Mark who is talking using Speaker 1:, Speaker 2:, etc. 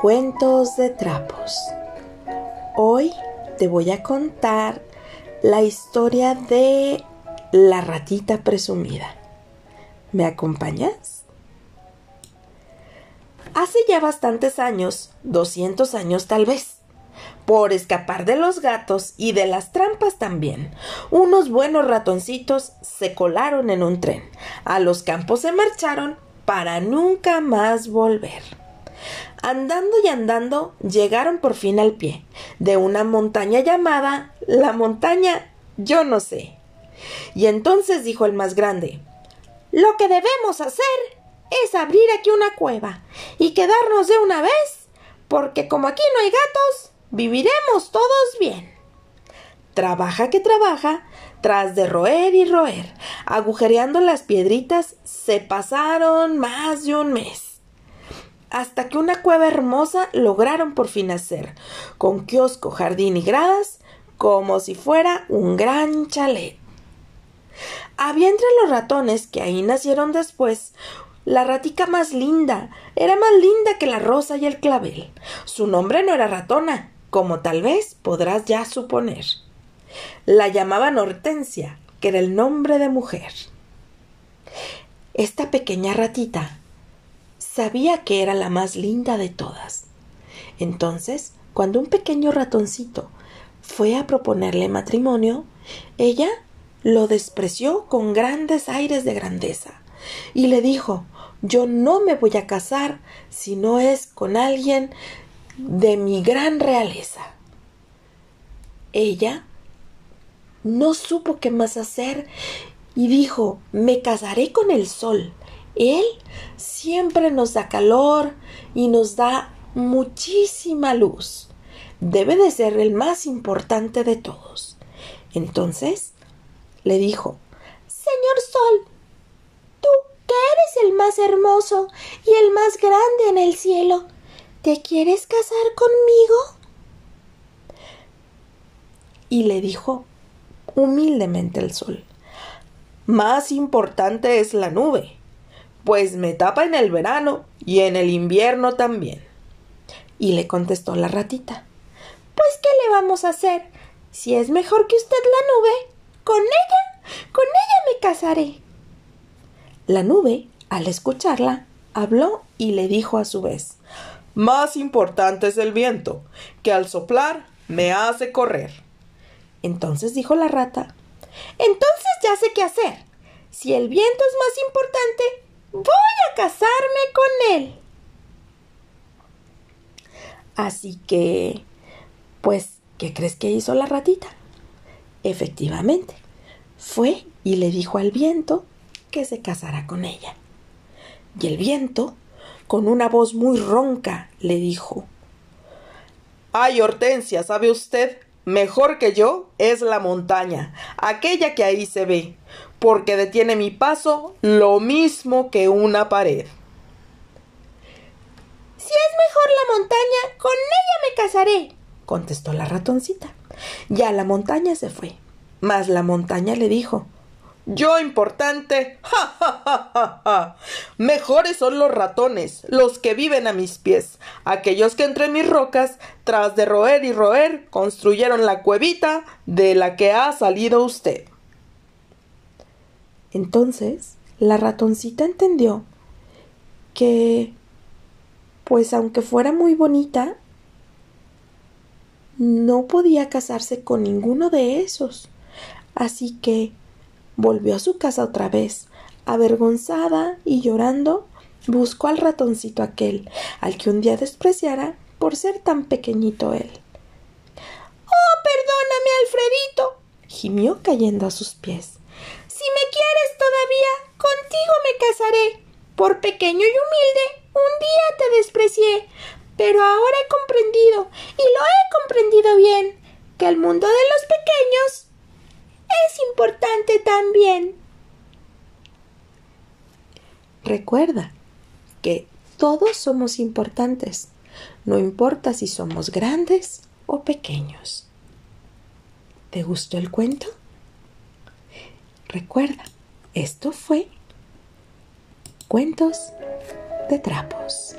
Speaker 1: Cuentos de trapos. Hoy te voy a contar la historia de la ratita presumida. ¿Me acompañas? Hace ya bastantes años, 200 años tal vez, por escapar de los gatos y de las trampas también, unos buenos ratoncitos se colaron en un tren. A los campos se marcharon para nunca más volver. Andando y andando, llegaron por fin al pie de una montaña llamada la montaña yo no sé. Y entonces dijo el más grande Lo que debemos hacer es abrir aquí una cueva y quedarnos de una vez, porque como aquí no hay gatos, viviremos todos bien. Trabaja que trabaja, tras de roer y roer, agujereando las piedritas, se pasaron más de un mes hasta que una cueva hermosa lograron por fin hacer, con kiosco, jardín y gradas, como si fuera un gran chalet. Había entre los ratones que ahí nacieron después la ratica más linda, era más linda que la rosa y el clavel. Su nombre no era ratona, como tal vez podrás ya suponer. La llamaban Hortensia, que era el nombre de mujer. Esta pequeña ratita sabía que era la más linda de todas. Entonces, cuando un pequeño ratoncito fue a proponerle matrimonio, ella lo despreció con grandes aires de grandeza y le dijo yo no me voy a casar si no es con alguien de mi gran realeza. Ella no supo qué más hacer y dijo me casaré con el sol él siempre nos da calor y nos da muchísima luz. Debe de ser el más importante de todos. Entonces le dijo Señor Sol, tú que eres el más hermoso y el más grande en el cielo, ¿te quieres casar conmigo? Y le dijo humildemente el sol Más importante es la nube pues me tapa en el verano y en el invierno también. Y le contestó la ratita. Pues ¿qué le vamos a hacer? Si es mejor que usted la nube, con ella, con ella me casaré. La nube, al escucharla, habló y le dijo a su vez Más importante es el viento, que al soplar me hace correr. Entonces dijo la rata Entonces ya sé qué hacer. Si el viento es más importante, Voy a casarme con él. Así que, pues, ¿qué crees que hizo la ratita? Efectivamente, fue y le dijo al viento que se casara con ella. Y el viento, con una voz muy ronca, le dijo Ay, Hortensia, ¿sabe usted? Mejor que yo es la montaña, aquella que ahí se ve porque detiene mi paso lo mismo que una pared. Si es mejor la montaña, con ella me casaré, contestó la ratoncita. Ya la montaña se fue. Mas la montaña le dijo Yo importante. Ja, ja, ja, ja, ja. Mejores son los ratones, los que viven a mis pies, aquellos que entre mis rocas, tras de roer y roer, construyeron la cuevita de la que ha salido usted. Entonces la ratoncita entendió que, pues aunque fuera muy bonita, no podía casarse con ninguno de esos. Así que volvió a su casa otra vez, avergonzada y llorando, buscó al ratoncito aquel, al que un día despreciara por ser tan pequeñito él. Oh, perdóname, Alfredito, gimió cayendo a sus pies. Si me quieres todavía, contigo me casaré. Por pequeño y humilde, un día te desprecié, pero ahora he comprendido, y lo he comprendido bien, que el mundo de los pequeños es importante también. Recuerda que todos somos importantes, no importa si somos grandes o pequeños. ¿Te gustó el cuento? Recuerda, Esto fue Cuentos de Trapos.